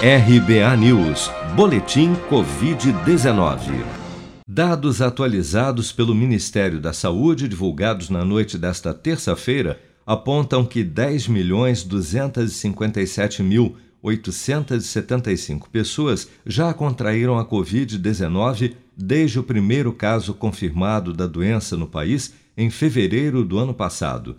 RBA News, Boletim Covid-19. Dados atualizados pelo Ministério da Saúde, divulgados na noite desta terça-feira, apontam que 10.257.875 pessoas já contraíram a Covid-19 desde o primeiro caso confirmado da doença no país em fevereiro do ano passado.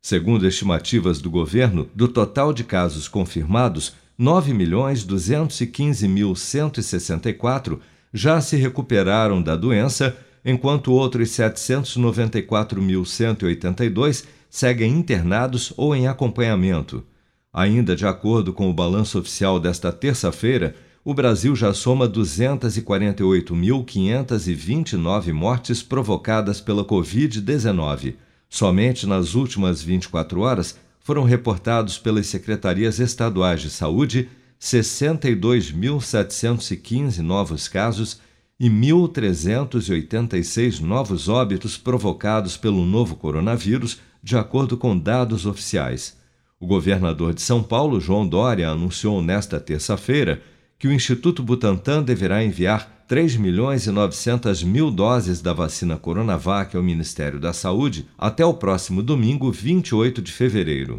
Segundo estimativas do governo, do total de casos confirmados, 9.215.164 já se recuperaram da doença, enquanto outros 794.182 seguem internados ou em acompanhamento. Ainda de acordo com o balanço oficial desta terça-feira, o Brasil já soma 248.529 mortes provocadas pela Covid-19. Somente nas últimas 24 horas foram reportados pelas secretarias estaduais de saúde 62.715 novos casos e 1.386 novos óbitos provocados pelo novo coronavírus, de acordo com dados oficiais. O governador de São Paulo, João Dória, anunciou nesta terça-feira que o Instituto Butantan deverá enviar 3 milhões e 900 mil doses da vacina Coronavac ao Ministério da Saúde até o próximo domingo, 28 de fevereiro.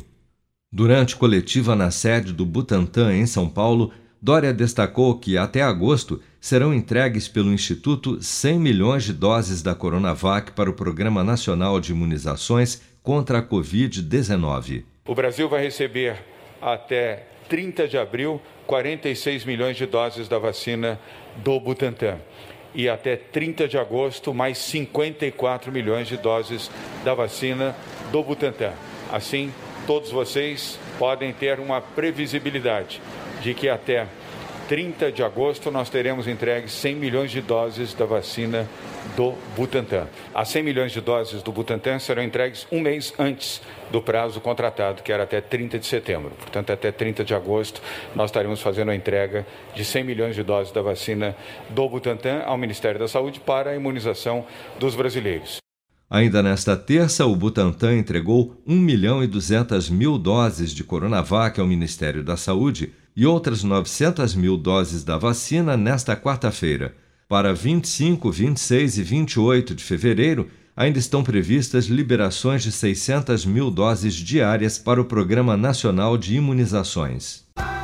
Durante coletiva na sede do Butantan, em São Paulo, Dória destacou que, até agosto, serão entregues pelo Instituto 100 milhões de doses da Coronavac para o Programa Nacional de Imunizações contra a Covid-19. O Brasil vai receber até 30 de abril 46 milhões de doses da vacina do Butantan. E até 30 de agosto, mais 54 milhões de doses da vacina do Butantan. Assim, todos vocês podem ter uma previsibilidade de que até 30 de agosto nós teremos entregue 100 milhões de doses da vacina do Butantan. As 100 milhões de doses do Butantan serão entregues um mês antes do prazo contratado, que era até 30 de setembro. Portanto, até 30 de agosto nós estaremos fazendo a entrega de 100 milhões de doses da vacina do Butantan ao Ministério da Saúde para a imunização dos brasileiros. Ainda nesta terça, o Butantan entregou 1 milhão e 200 mil doses de Coronavac ao Ministério da Saúde e outras 900 mil doses da vacina nesta quarta-feira. Para 25, 26 e 28 de fevereiro, ainda estão previstas liberações de 600 mil doses diárias para o Programa Nacional de Imunizações.